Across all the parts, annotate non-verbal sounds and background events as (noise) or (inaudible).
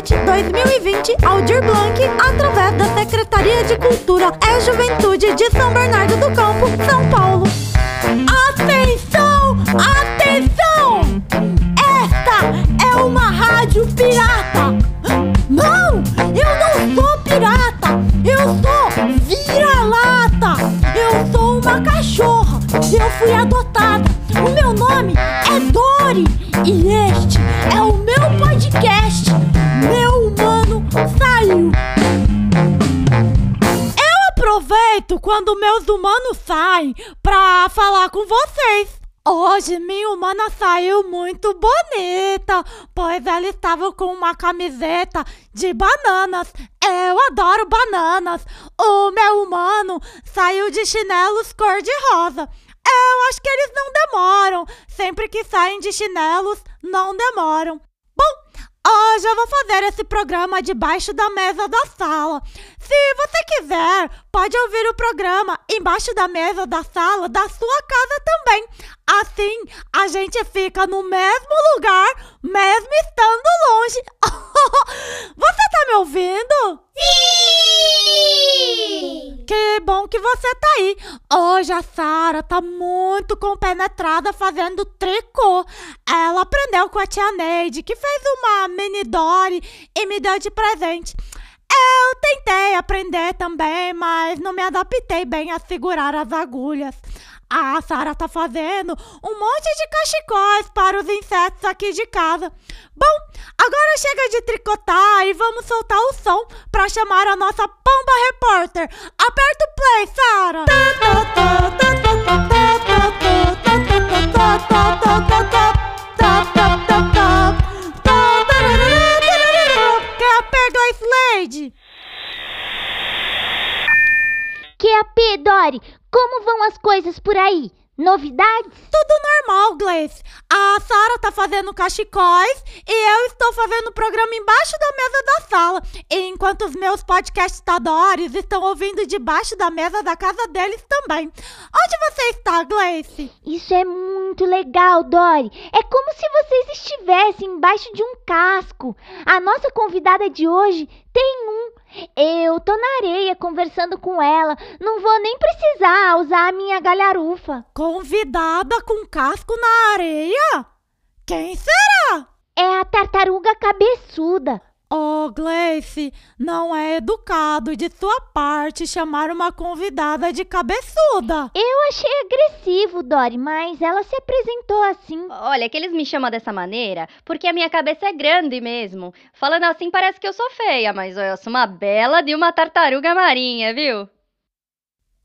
2017-2020 Aldir Blanc, através da Secretaria de Cultura e Juventude de São Bernardo do Campo, São Paulo. Quando meus humanos saem pra falar com vocês. Hoje minha humana saiu muito bonita, pois ela estava com uma camiseta de bananas. Eu adoro bananas. O meu humano saiu de chinelos cor-de-rosa. Eu acho que eles não demoram. Sempre que saem de chinelos, não demoram. Hoje eu vou fazer esse programa debaixo da mesa da sala. Se você quiser, pode ouvir o programa embaixo da mesa da sala da sua casa também. Assim, a gente fica no mesmo lugar, mesmo estando longe. (laughs) (laughs) você tá me ouvindo? Sim! Que bom que você tá aí. Hoje a Sara tá muito compenetrada fazendo tricô. Ela aprendeu com a tia Neide, que fez uma mini Dory e me deu de presente. Eu tentei aprender também, mas não me adaptei bem a segurar as agulhas. A Sara tá fazendo um monte de cachecóis para os insetos aqui de casa. Bom, agora chega de tricotar e vamos soltar o som para chamar a nossa pomba repórter. Aperta o play, Sara. Quer QAP, Dori, como vão as coisas por aí? Novidades? Tudo normal, Gleice. A Sara tá fazendo cachecóis e eu estou fazendo o programa embaixo da mesa da sala. Enquanto os meus podcastadores estão ouvindo debaixo da mesa da casa deles também. Onde você está, Gleice? Isso é muito legal, Dori. É como se vocês estivessem embaixo de um casco. A nossa convidada de hoje tem. Eu tô na areia conversando com ela. Não vou nem precisar usar a minha galharufa. Convidada com casco na areia? Quem será? É a tartaruga cabeçuda. Oh, Gleice, não é educado de sua parte chamar uma convidada de cabeçuda. Eu achei agressivo, Dori, mas ela se apresentou assim. Olha, que eles me chamam dessa maneira porque a minha cabeça é grande mesmo. Falando assim parece que eu sou feia, mas eu sou uma bela de uma tartaruga marinha, viu?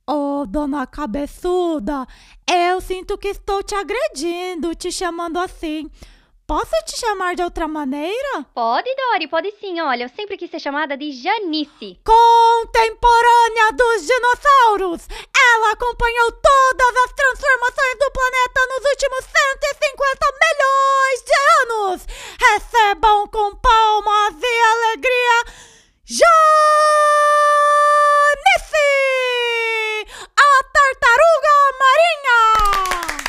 Oh, dona cabeçuda, eu sinto que estou te agredindo, te chamando assim. Posso te chamar de outra maneira? Pode, Dori, pode sim. Olha, eu sempre quis ser chamada de Janice. Contemporânea dos dinossauros! Ela acompanhou todas as transformações do planeta nos últimos 150 milhões de anos! Recebam com palmas e alegria Janice! A tartaruga marinha!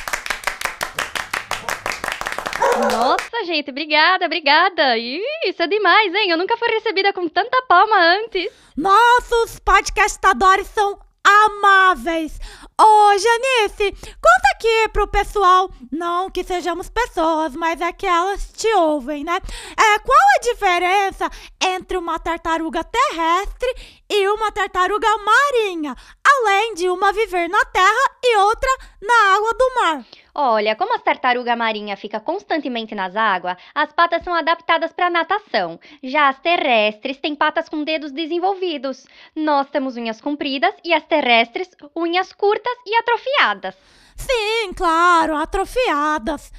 Nossa, gente, obrigada, obrigada. Isso é demais, hein? Eu nunca fui recebida com tanta palma antes. Nossos podcastadores são amáveis. Ô, Janice, conta aqui pro pessoal, não que sejamos pessoas, mas é que elas te ouvem, né? É, qual a diferença entre uma tartaruga terrestre e uma tartaruga marinha, além de uma viver na terra e outra na água do mar? Olha, como a tartaruga marinha fica constantemente nas águas, as patas são adaptadas para natação. Já as terrestres têm patas com dedos desenvolvidos. Nós temos unhas compridas e as terrestres unhas curtas e atrofiadas. Sim, claro, atrofiadas.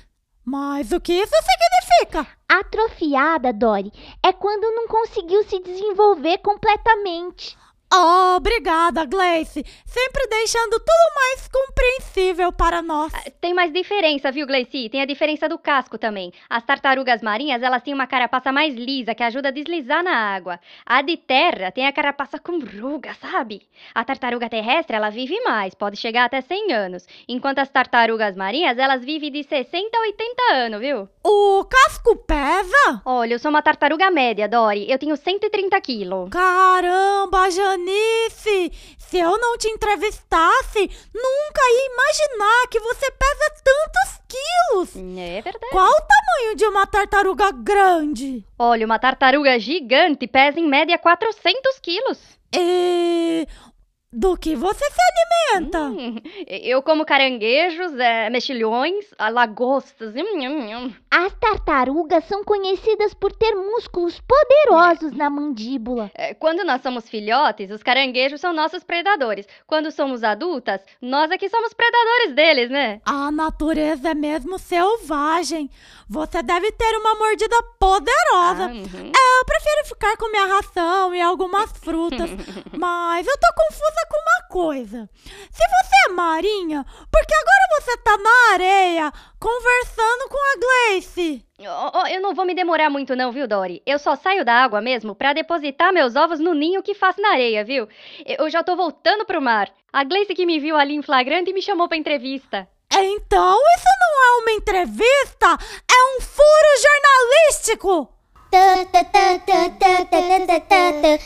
Mas o que isso significa? Atrofiada, Dori, é quando não conseguiu se desenvolver completamente. Obrigada, Gleice. Sempre deixando tudo mais compreensível para nós. Tem mais diferença, viu, Gleice? Tem a diferença do casco também. As tartarugas marinhas, elas têm uma carapaça mais lisa, que ajuda a deslizar na água. A de terra tem a carapaça com ruga, sabe? A tartaruga terrestre, ela vive mais, pode chegar até 100 anos. Enquanto as tartarugas marinhas, elas vivem de 60 a 80 anos, viu? O casco pesa? Olha, eu sou uma tartaruga média, Dori. Eu tenho 130 quilos. Caramba, Janice! Se eu não te entrevistasse, nunca ia imaginar que você pesa tantos quilos! É verdade. Qual o tamanho de uma tartaruga grande? Olha, uma tartaruga gigante pesa em média 400 quilos. E do que você se alimenta? Hum, eu como caranguejos, é, mexilhões, lagostas. Hum, hum, hum. As tartarugas são conhecidas por ter músculos poderosos na mandíbula. É, Quando nós somos filhotes, os caranguejos são nossos predadores. Quando somos adultas, nós aqui somos predadores deles, né? A natureza é mesmo selvagem. Você deve ter uma mordida poderosa. Ah, uhum. Eu prefiro ficar com minha ração e algumas frutas. (laughs) mas eu tô confusa com uma coisa. Se você é marinha, por que agora você tá na areia conversando com a Gleice? Ó, ó, eu não vou me demorar muito não, viu, Dory? Eu só saio da água mesmo pra depositar meus ovos no ninho que faço na areia, viu? Eu já tô voltando pro mar. A Gleice que me viu ali em flagrante me chamou pra entrevista. Então isso não é uma entrevista, é um furo jornalístico.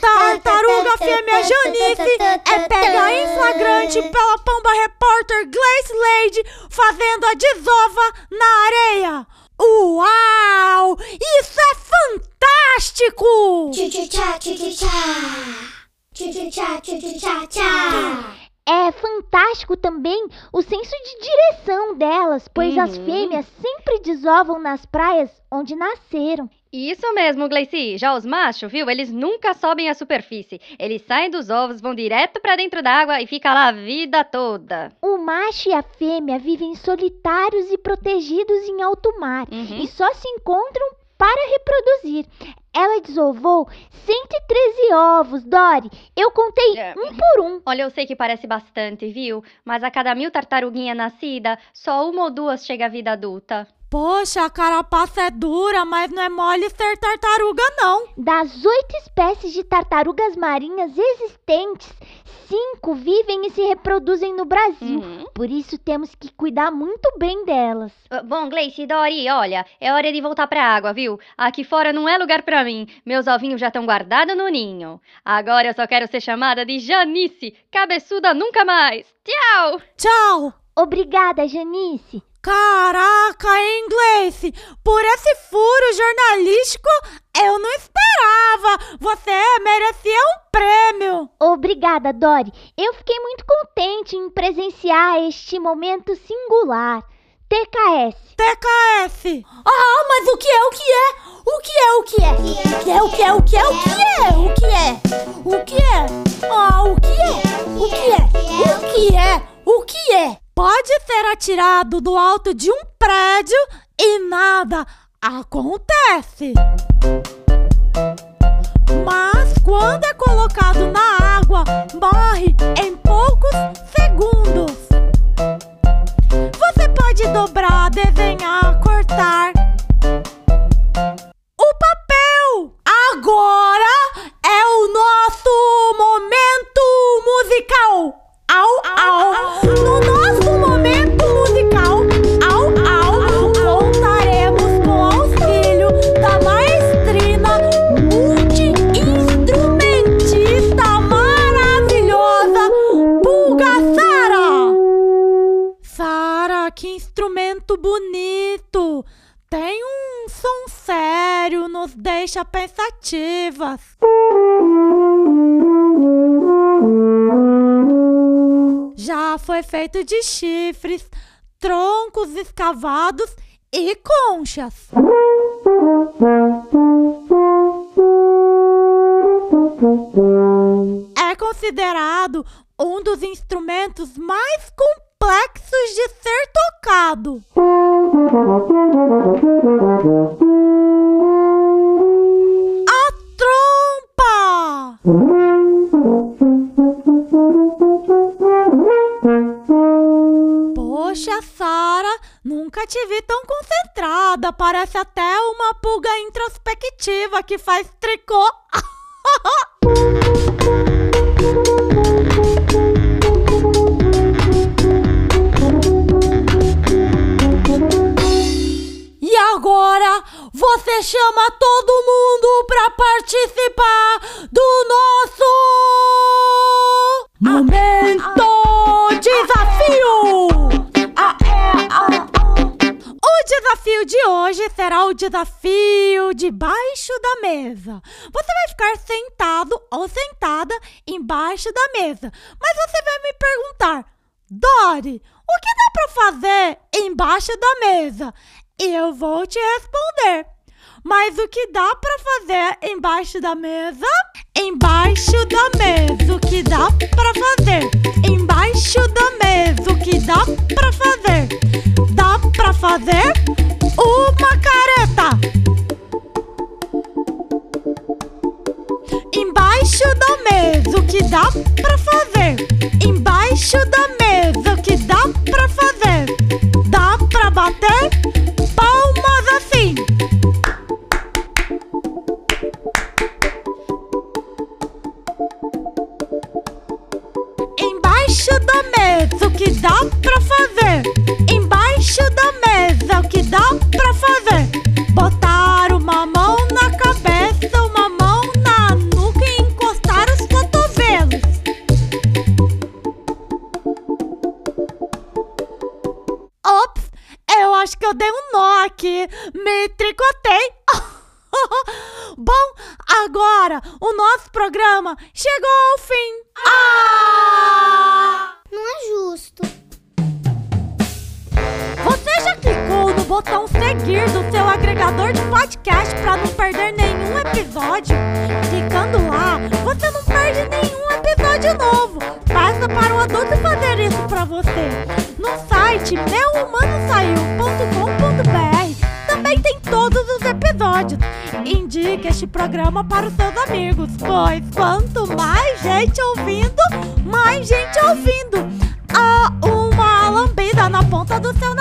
Tartaruga fêmea Janice é pega em flagrante pela pomba repórter Gleice Lady fazendo a desova na areia. Uau! Isso é fantástico! É fantástico também o senso de direção delas, pois as Uhum. fêmeas sempre desovam nas praias onde nasceram. Isso mesmo, Gleice. Já os machos, viu? Eles nunca sobem à superfície. Eles saem dos ovos, vão direto pra dentro da água e fica lá a vida toda. O macho e a fêmea vivem solitários e protegidos em alto mar Uhum. e só se encontram para reproduzir. Ela desovou 113 ovos, Dory. Eu contei É. um por um. Olha, eu sei que parece bastante, viu? Mas a cada mil tartaruguinha nascida, só uma ou duas chega à vida adulta. Poxa, a carapaça é dura, mas não é mole ser tartaruga, não. Das oito espécies de tartarugas marinhas existentes, cinco vivem e se reproduzem no Brasil. Uhum. Por isso temos que cuidar muito bem delas. Ah, Bom, Gleice e Dori, olha, é hora de voltar pra água, viu? Aqui fora não é lugar pra mim. Meus ovinhos já estão guardados no ninho. Agora eu só quero ser chamada de Janice, cabeçuda nunca mais. Tchau! Tchau! Obrigada, Janice. Caraca, hein, Gleice? Por esse furo jornalístico, eu não esperava. Você merecia um prêmio. Obrigada, Dory. Eu fiquei muito contente em presenciar este momento singular. TKS. TKS. Ah, mas o que é, o que é? O que é, o que é? O que é, o que é, o que é, o que é? O que é? O que é? Ah, o que é? O que é? O que é? O que é? Pode ser atirado do alto de um prédio e nada acontece. Mas quando é colocado na água, morre em poucos deixa pensativas. Já foi feito de chifres, troncos escavados e conchas. É considerado um dos instrumentos mais complexos de ser tocado. Poxa, Sara, nunca te vi tão concentrada. Parece até uma pulga introspectiva que faz tricô. (laughs) você chama todo mundo para participar do nosso momento desafio. O desafio de hoje será o desafio debaixo da mesa. Você vai ficar sentado ou sentada embaixo da mesa, mas você vai me perguntar, Dori, o que dá para fazer embaixo da mesa? Eu vou te responder. Mas o que dá para fazer embaixo da mesa? Embaixo da mesa, o que dá para fazer? Embaixo da mesa, o que dá para fazer? Dá para fazer Embaixo da mesa, o que dá pra fazer? Embaixo da mesa, o que dá pra (laughs) Bom, agora o nosso programa chegou ao fim. Ah! Não é justo. Você já clicou no botão seguir do seu agregador de podcast para não perder nenhum episódio? Clicando lá, você não perde nenhum episódio novo. Basta para o adulto fazer isso para você. No site meuhumanosaiu.com.br Indique este programa para os seus amigos, pois quanto mais gente ouvindo, mais gente ouvindo. Ah, uma lambida na ponta do seu